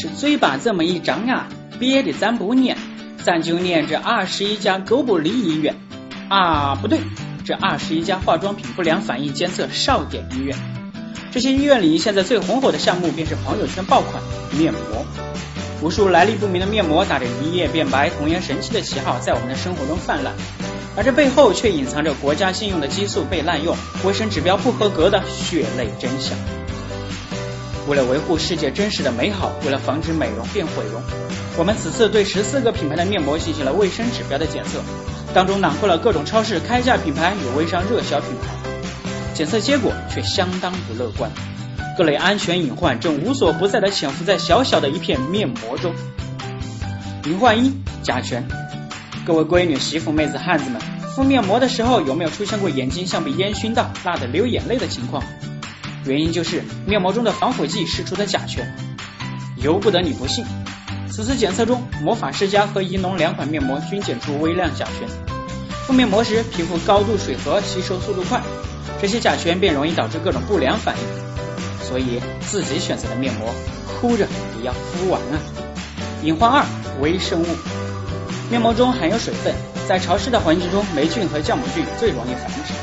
是嘴巴这么一张啊，憋的咱不念，咱就念这二十一家狗不理医院啊，不对，这二十一家化妆品不良反应监测少点医院。这些医院里现在最红火的项目便是朋友圈爆款面膜，无数来历不明的面膜打着一夜变白、童颜神器的旗号，在我们的生活中泛滥。而这背后却隐藏着国家禁用的激素被滥用、卫生指标不合格的血泪真相。为了维护世界真实的美好，为了防止美容变毁容，我们此次对十四个品牌的面膜进行了卫生指标的检测，当中囊括了各种超市开价品牌与微商热销品牌。检测结果却相当不乐观，各类安全隐患正无所不在的潜伏在小小的一片面膜中。隐患一：甲醛。各位闺女、媳妇、妹子、汉子们，敷面膜的时候有没有出现过眼睛像被烟熏到、辣得流眼泪的情况？原因就是面膜中的防腐剂释出的甲醛。由不得你不信，此次检测中，魔法世家和怡农两款面膜均检出微量甲醛。敷面膜时，皮肤高度水合，吸收速度快，这些甲醛便容易导致各种不良反应。所以自己选择的面膜，哭着也要敷完啊！隐患二：微生物。面膜中含有水分，在潮湿的环境中，霉菌和酵母菌最容易繁殖。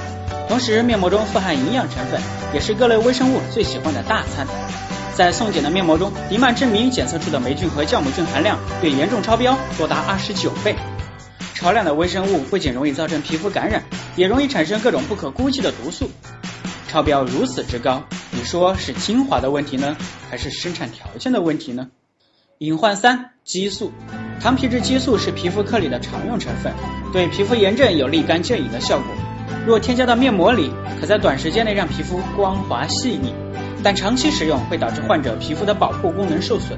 同时，面膜中富含营养成分，也是各类微生物最喜欢的大餐。在送检的面膜中，迪曼之明检测出的霉菌和酵母菌含量略严重超标，多达二十九倍。超量的微生物不仅容易造成皮肤感染，也容易产生各种不可估计的毒素。超标如此之高，你说是精华的问题呢，还是生产条件的问题呢？隐患三：激素。糖皮质激素是皮肤科里的常用成分，对皮肤炎症有立竿见影的效果。若添加到面膜里，可在短时间内让皮肤光滑细腻，但长期使用会导致患者皮肤的保护功能受损。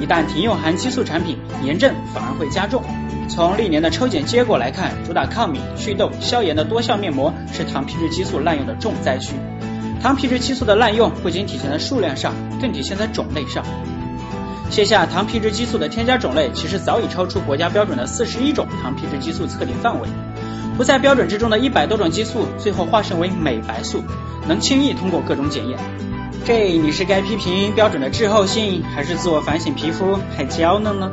一旦停用含激素产品，炎症反而会加重。从历年的抽检结果来看，主打抗敏、祛痘、消炎的多效面膜是糖皮质激素滥用的重灾区。糖皮质激素的滥用不仅体现在数量上，更体现在种类上。线下糖皮质激素的添加种类其实早已超出国家标准的四十一种糖皮质激素测定范围，不在标准之中的一百多种激素，最后化身为美白素，能轻易通过各种检验。这你是该批评标准的滞后性，还是自我反省皮肤还娇嫩呢？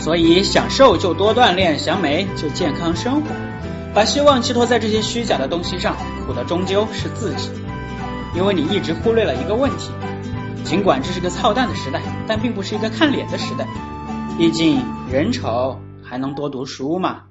所以想瘦就多锻炼，想美就健康生活，把希望寄托在这些虚假的东西上，苦的终究是自己，因为你一直忽略了一个问题。尽管这是个操蛋的时代，但并不是一个看脸的时代。毕竟人丑还能多读书嘛。